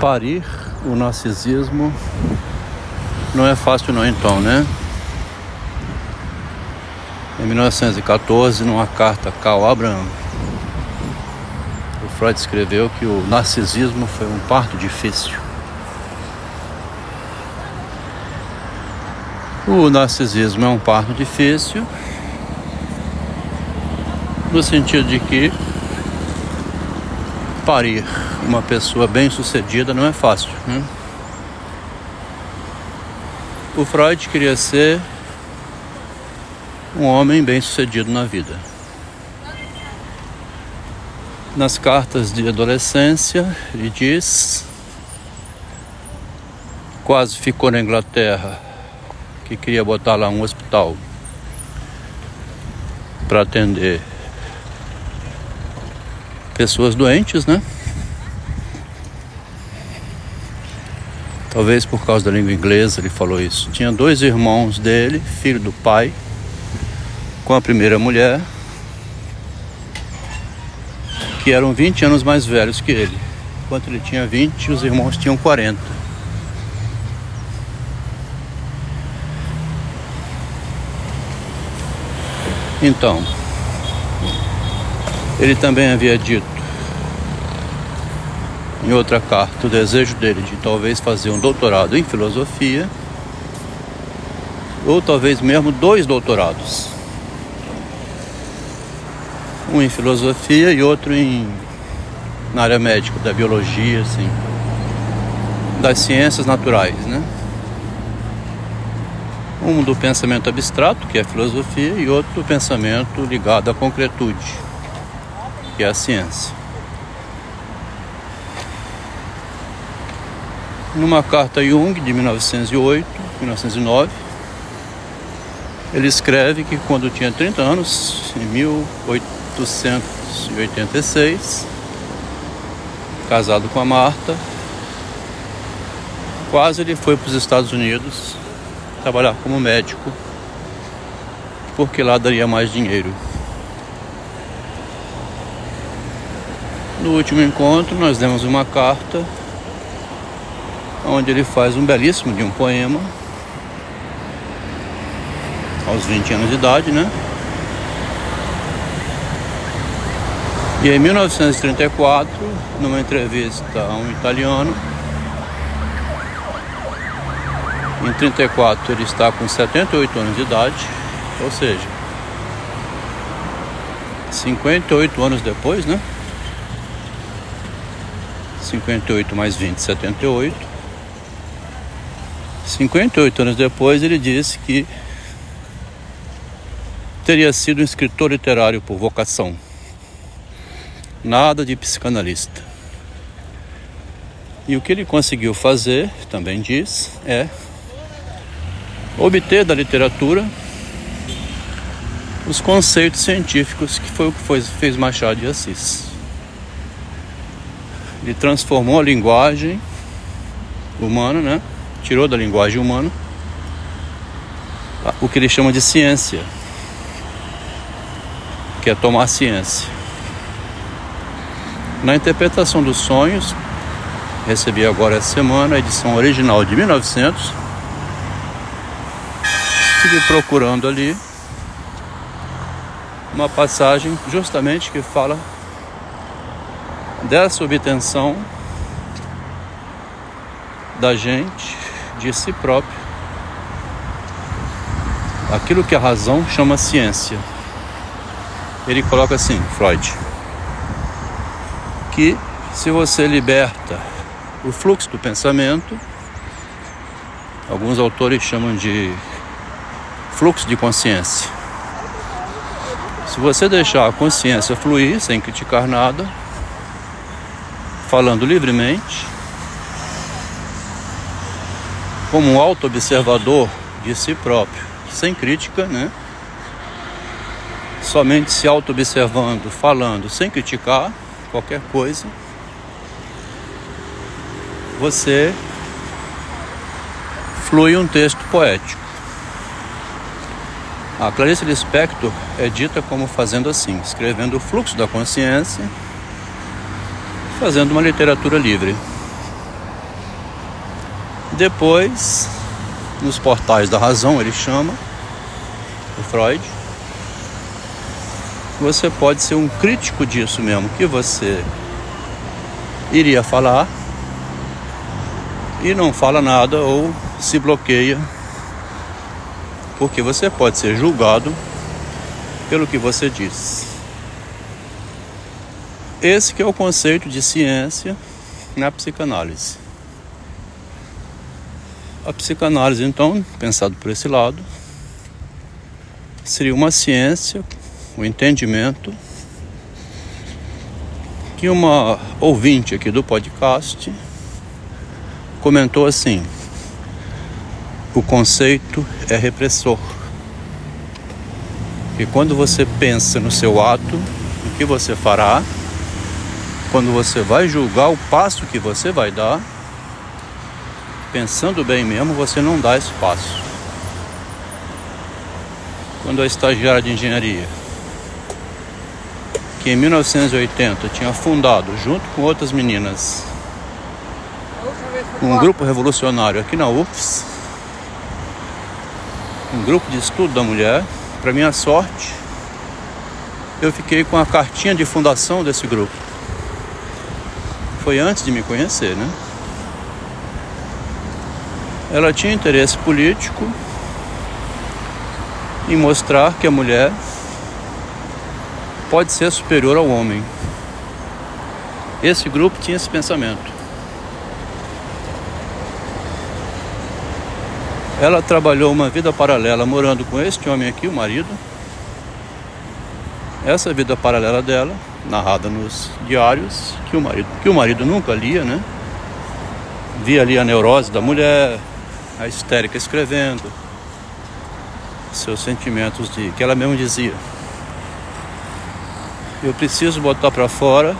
parir o narcisismo não é fácil não então, né? Em 1914, numa carta a Karl Abraham, o Freud escreveu que o narcisismo foi um parto difícil. O narcisismo é um parto difícil no sentido de que parir uma pessoa bem-sucedida não é fácil. Né? O Freud queria ser um homem bem-sucedido na vida. Nas cartas de adolescência, ele diz: quase ficou na Inglaterra, que queria botar lá um hospital para atender pessoas doentes, né? Talvez por causa da língua inglesa ele falou isso. Tinha dois irmãos dele, filho do pai, com a primeira mulher, que eram 20 anos mais velhos que ele. Enquanto ele tinha 20, os irmãos tinham 40. Então, ele também havia dito em outra carta o desejo dele de talvez fazer um doutorado em filosofia, ou talvez mesmo dois doutorados. Um em filosofia e outro em na área médica, da biologia, assim, das ciências naturais, né? Um do pensamento abstrato, que é a filosofia, e outro do pensamento ligado à concretude que é a ciência. Numa carta Jung de 1908, 1909, ele escreve que quando tinha 30 anos, em 1886, casado com a Marta, quase ele foi para os Estados Unidos trabalhar como médico, porque lá daria mais dinheiro. No último encontro, nós demos uma carta onde ele faz um belíssimo de um poema aos 20 anos de idade, né? E em 1934, numa entrevista a um italiano, em 34 ele está com 78 anos de idade, ou seja, 58 anos depois, né? 58 mais 20, 78. 58 anos depois, ele disse que teria sido um escritor literário por vocação. Nada de psicanalista. E o que ele conseguiu fazer, também diz, é obter da literatura os conceitos científicos que foi o que foi, fez Machado de Assis. Ele transformou a linguagem humana, né? Tirou da linguagem humana o que ele chama de ciência, que é tomar ciência. Na interpretação dos sonhos, recebi agora essa semana a edição original de 1900. Estive procurando ali uma passagem justamente que fala dessa obtenção da gente de si próprio, aquilo que a razão chama ciência. Ele coloca assim, Freud, que se você liberta o fluxo do pensamento, alguns autores chamam de fluxo de consciência. Se você deixar a consciência fluir sem criticar nada, falando livremente, como um auto-observador de si próprio, sem crítica, né? Somente se auto-observando, falando, sem criticar qualquer coisa, você flui um texto poético. A Clarice Lispector é dita como fazendo assim, escrevendo o fluxo da consciência fazendo uma literatura livre. Depois, nos portais da razão, ele chama, o Freud, você pode ser um crítico disso mesmo, que você iria falar e não fala nada ou se bloqueia, porque você pode ser julgado pelo que você diz. Esse que é o conceito de ciência na psicanálise. A psicanálise, então, pensado por esse lado, seria uma ciência, o um entendimento que uma ouvinte aqui do podcast comentou assim: o conceito é repressor. E quando você pensa no seu ato, o que você fará, quando você vai julgar o passo que você vai dar, pensando bem mesmo, você não dá esse passo. Quando a estagiária de engenharia, que em 1980 tinha fundado, junto com outras meninas, um grupo revolucionário aqui na UFS, um grupo de estudo da mulher, para minha sorte, eu fiquei com a cartinha de fundação desse grupo. Foi antes de me conhecer, né? Ela tinha interesse político em mostrar que a mulher pode ser superior ao homem. Esse grupo tinha esse pensamento. Ela trabalhou uma vida paralela morando com este homem aqui, o marido. Essa vida paralela dela, narrada nos diários, que o marido, que o marido nunca lia, né? Via ali a neurose da mulher, a histérica escrevendo, seus sentimentos de que ela mesma dizia. Eu preciso botar para fora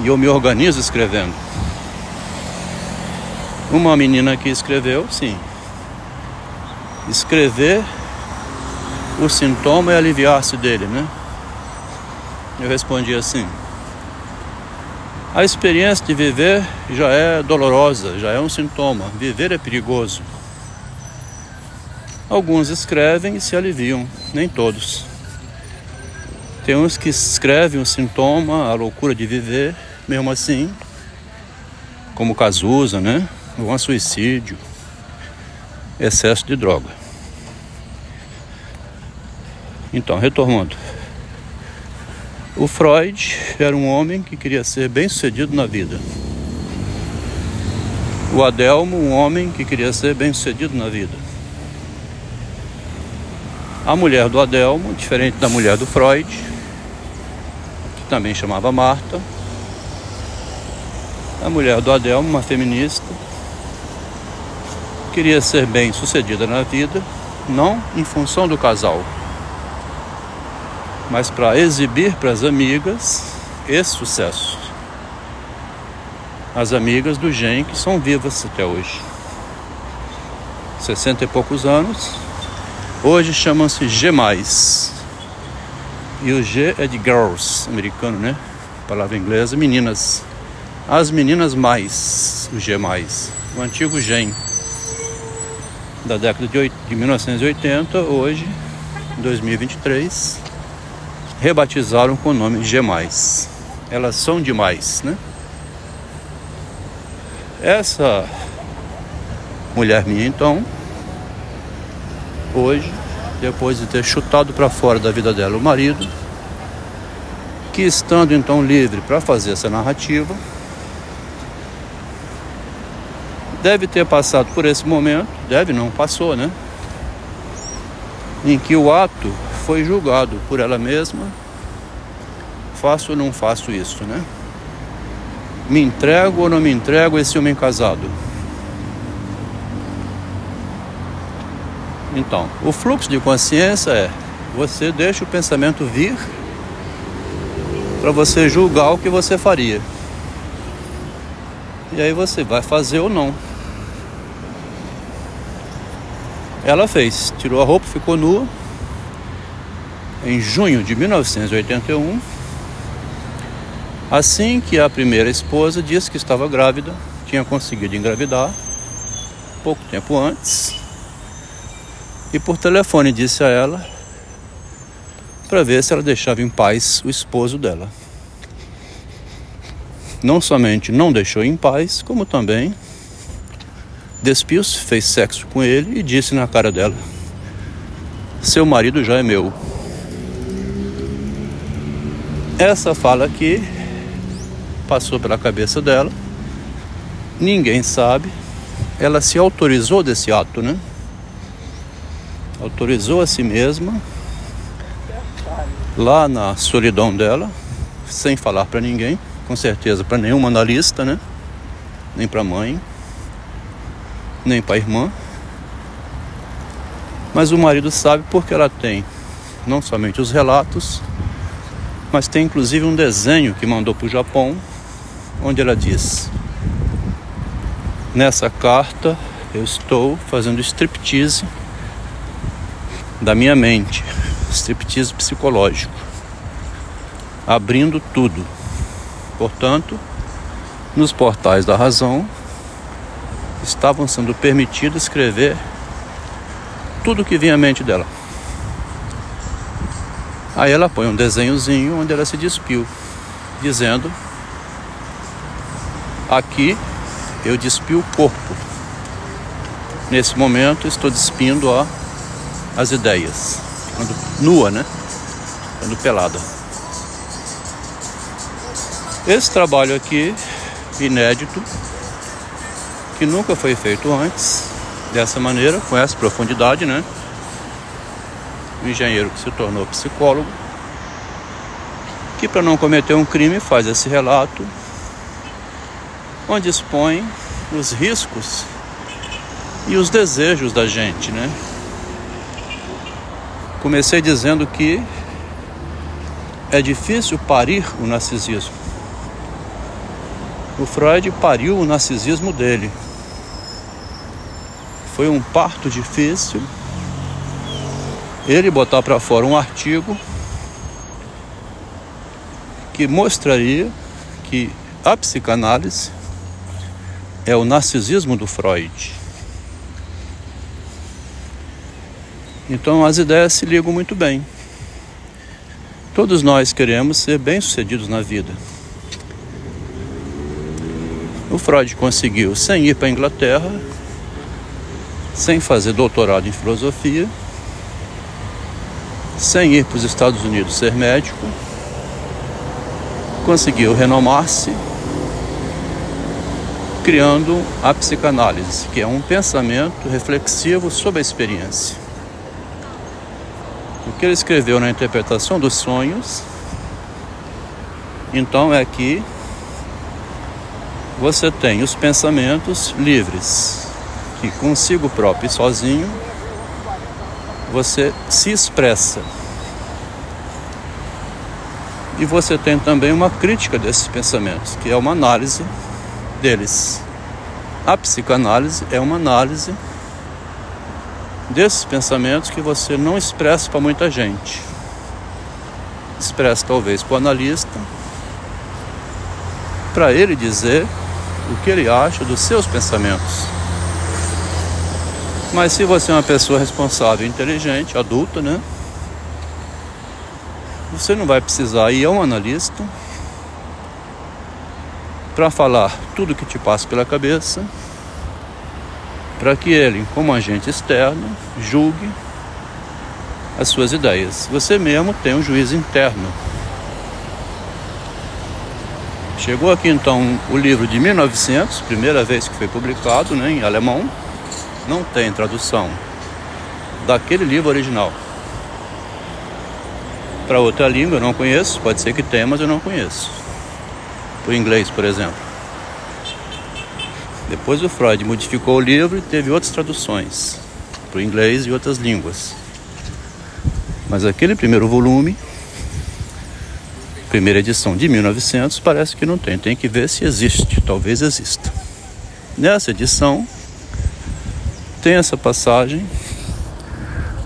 e eu me organizo escrevendo. Uma menina que escreveu, sim. Escrever o sintoma e aliviar-se dele, né? Eu respondi assim: A experiência de viver já é dolorosa, já é um sintoma. Viver é perigoso. Alguns escrevem e se aliviam, nem todos. Tem uns que escrevem o sintoma, a loucura de viver, mesmo assim, como Cazuza, né? um suicídio, excesso de droga. Então, retomando. O Freud era um homem que queria ser bem sucedido na vida. O Adelmo, um homem que queria ser bem sucedido na vida. A mulher do Adelmo, diferente da mulher do Freud, que também chamava Marta. A mulher do Adelmo, uma feminista, queria ser bem sucedida na vida, não em função do casal, mas para exibir para as amigas esse sucesso. As amigas do Gen que são vivas até hoje. 60 e poucos anos. Hoje chamam-se G. E o G é de girls, americano, né? Palavra inglesa, meninas. As meninas mais, o G. O antigo Gen da década de, 8, de 1980, hoje, 2023, rebatizaram com o nome G+. Elas são demais, né? Essa mulher minha, então, hoje, depois de ter chutado para fora da vida dela o marido, que estando então livre para fazer essa narrativa, deve ter passado por esse momento, deve não, passou, né? Em que o ato foi julgado por ela mesma. Faço ou não faço isso, né? Me entrego ou não me entrego a esse homem casado? Então, o fluxo de consciência é você deixa o pensamento vir para você julgar o que você faria. E aí você vai fazer ou não. Ela fez, tirou a roupa, ficou nua. Em junho de 1981, assim que a primeira esposa disse que estava grávida tinha conseguido engravidar pouco tempo antes e por telefone disse a ela para ver se ela deixava em paz o esposo dela. Não somente não deixou em paz, como também despiu-se, fez sexo com ele e disse na cara dela: Seu marido já é meu. Essa fala aqui passou pela cabeça dela, ninguém sabe. Ela se autorizou desse ato, né? Autorizou a si mesma, lá na solidão dela, sem falar para ninguém, com certeza para nenhuma analista, né? Nem para mãe, nem para irmã. Mas o marido sabe porque ela tem não somente os relatos, mas tem inclusive um desenho que mandou para o Japão, onde ela diz: Nessa carta eu estou fazendo striptease da minha mente, striptease psicológico, abrindo tudo. Portanto, nos portais da razão estavam sendo permitido escrever tudo que vinha à mente dela. Aí ela põe um desenhozinho onde ela se despiu, dizendo: Aqui eu despio o corpo. Nesse momento estou despindo ó, as ideias. Quando nua, né? Quando pelada. Esse trabalho aqui, inédito, que nunca foi feito antes, dessa maneira, com essa profundidade, né? Um engenheiro que se tornou psicólogo, que para não cometer um crime faz esse relato, onde expõe os riscos e os desejos da gente, né? Comecei dizendo que é difícil parir o narcisismo. O Freud pariu o narcisismo dele. Foi um parto difícil, ele botar para fora um artigo que mostraria que a psicanálise é o narcisismo do Freud. Então as ideias se ligam muito bem. Todos nós queremos ser bem-sucedidos na vida. O Freud conseguiu, sem ir para a Inglaterra, sem fazer doutorado em filosofia, sem ir para os Estados Unidos ser médico, conseguiu renomar-se criando a psicanálise, que é um pensamento reflexivo sobre a experiência. O que ele escreveu na interpretação dos sonhos, então é que você tem os pensamentos livres, que consigo próprio e sozinho você se expressa. E você tem também uma crítica desses pensamentos, que é uma análise deles. A psicanálise é uma análise desses pensamentos que você não expressa para muita gente. Expressa talvez para o analista, para ele dizer o que ele acha dos seus pensamentos. Mas se você é uma pessoa responsável, inteligente, adulta, né? Você não vai precisar ir a um analista para falar tudo que te passa pela cabeça, para que ele, como agente externo, julgue as suas ideias. Você mesmo tem um juiz interno. Chegou aqui então o livro de 1900, primeira vez que foi publicado né, em alemão não tem tradução daquele livro original. Para outra língua eu não conheço, pode ser que tenha, mas eu não conheço. Para o inglês, por exemplo. Depois o Freud modificou o livro e teve outras traduções para o inglês e outras línguas. Mas aquele primeiro volume, primeira edição de 1900, parece que não tem. Tem que ver se existe, talvez exista. Nessa edição, tem essa passagem.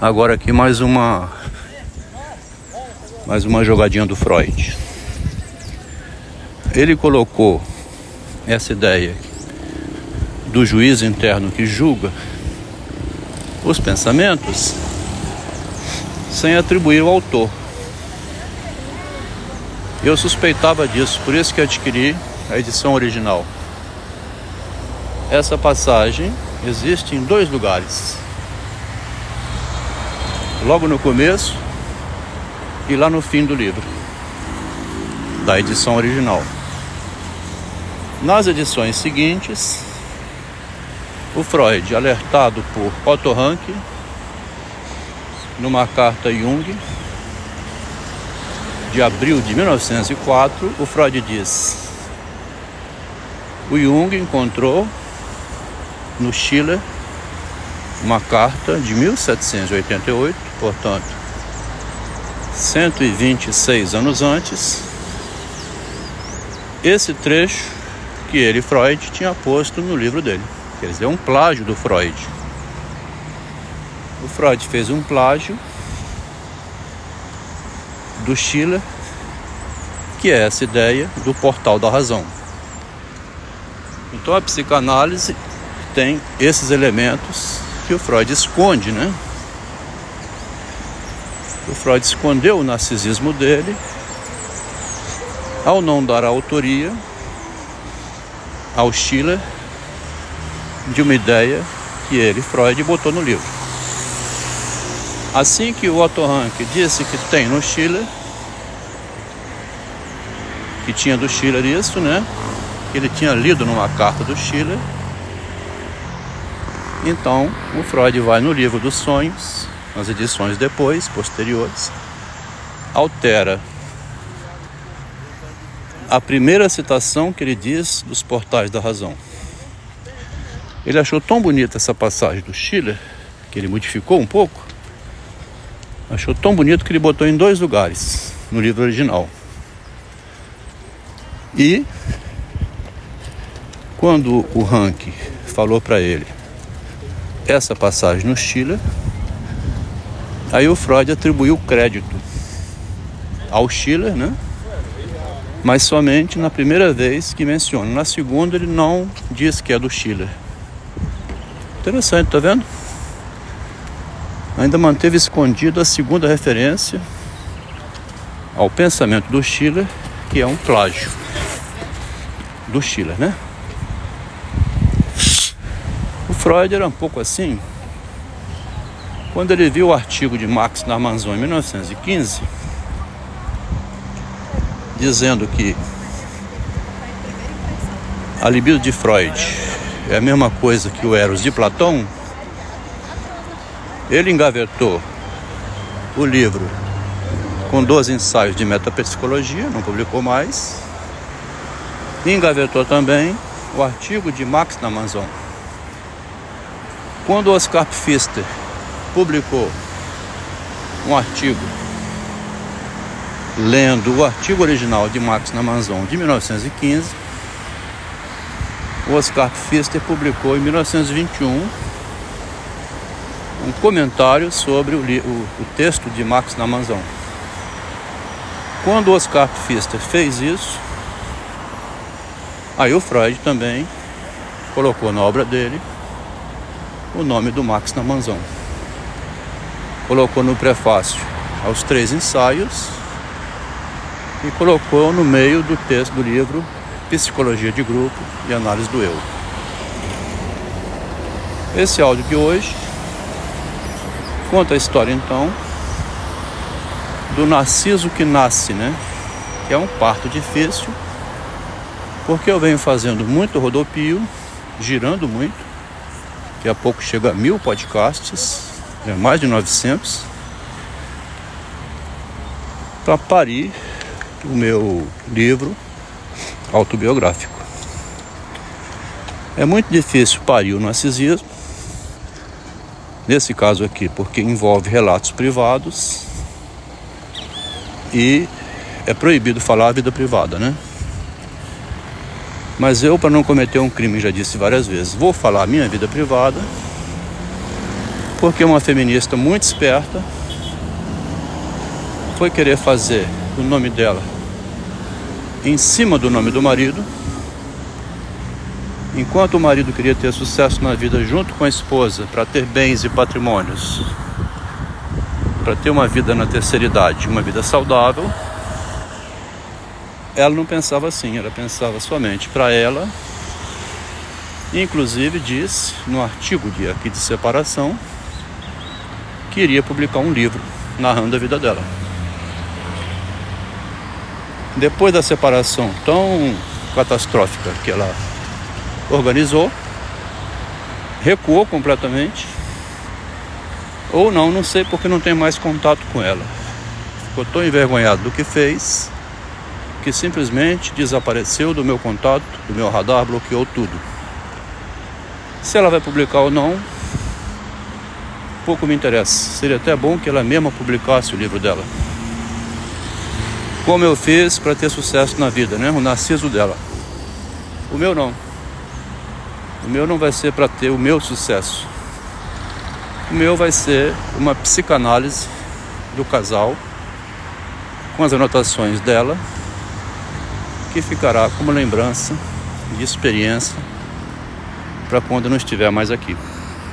Agora aqui mais uma mais uma jogadinha do Freud. Ele colocou essa ideia do juiz interno que julga os pensamentos sem atribuir o autor. Eu suspeitava disso, por isso que adquiri a edição original. Essa passagem existe em dois lugares. Logo no começo e lá no fim do livro, da edição original. Nas edições seguintes, o Freud, alertado por Otto Rank, numa carta Jung, de abril de 1904, o Freud diz: o Jung encontrou no Chile uma carta de 1788, portanto, 126 anos antes, esse trecho que ele, Freud, tinha posto no livro dele. Quer dizer, um plágio do Freud. O Freud fez um plágio do Schiller, que é essa ideia do portal da razão. Então a psicanálise tem esses elementos que o Freud esconde, né? O Freud escondeu o narcisismo dele ao não dar a autoria ao Schiller de uma ideia que ele, Freud, botou no livro. Assim que o Otto Rank disse que tem no Schiller, que tinha do Schiller isso, né? Que ele tinha lido numa carta do Schiller. Então, o Freud vai no livro dos sonhos, nas edições depois, posteriores, altera a primeira citação que ele diz dos portais da razão. Ele achou tão bonita essa passagem do Schiller, que ele modificou um pouco, achou tão bonito que ele botou em dois lugares no livro original. E quando o Rank falou para ele essa passagem no Schiller, aí o Freud atribuiu crédito ao Schiller, né? Mas somente na primeira vez que menciona. Na segunda ele não diz que é do Schiller. Interessante, tá vendo? Ainda manteve escondido a segunda referência ao pensamento do Schiller, que é um plágio do Schiller, né? Freud era um pouco assim. Quando ele viu o artigo de Max na Amazon em 1915, dizendo que a libido de Freud é a mesma coisa que o Eros de Platão, ele engavetou o livro com 12 ensaios de metapsicologia, não publicou mais, e engavetou também o artigo de Max na. Quando Oscar Pfister publicou um artigo lendo o artigo original de Max na Amazon de 1915, o Oscar Pfister publicou em 1921 um comentário sobre o, o, o texto de Max na Amazon. Quando Oscar Pfister fez isso, aí o Freud também colocou na obra dele o nome do Max na Amazon. Colocou no prefácio aos três ensaios e colocou no meio do texto do livro psicologia de grupo e análise do eu. Esse áudio de hoje conta a história então do narciso que nasce, né? Que é um parto difícil, porque eu venho fazendo muito rodopio, girando muito. Daqui a pouco chega a mil podcasts, já mais de 900, para parir o meu livro autobiográfico. É muito difícil parir o narcisismo, nesse caso aqui, porque envolve relatos privados e é proibido falar a vida privada, né? Mas eu, para não cometer um crime, já disse várias vezes, vou falar minha vida privada, porque uma feminista muito esperta foi querer fazer o nome dela em cima do nome do marido Enquanto o marido queria ter sucesso na vida junto com a esposa, para ter bens e patrimônios, para ter uma vida na terceira idade, uma vida saudável, ela não pensava assim, ela pensava somente para ela. Inclusive diz no artigo de aqui de separação que iria publicar um livro narrando a vida dela. Depois da separação tão catastrófica que ela organizou, recuou completamente. Ou não, não sei porque não tem mais contato com ela. Ficou tão envergonhado do que fez que simplesmente desapareceu do meu contato, do meu radar, bloqueou tudo. Se ela vai publicar ou não, pouco me interessa. Seria até bom que ela mesma publicasse o livro dela. Como eu fiz para ter sucesso na vida, né? O narciso dela. O meu não. O meu não vai ser para ter o meu sucesso. O meu vai ser uma psicanálise do casal com as anotações dela, que ficará como lembrança de experiência para quando não estiver mais aqui.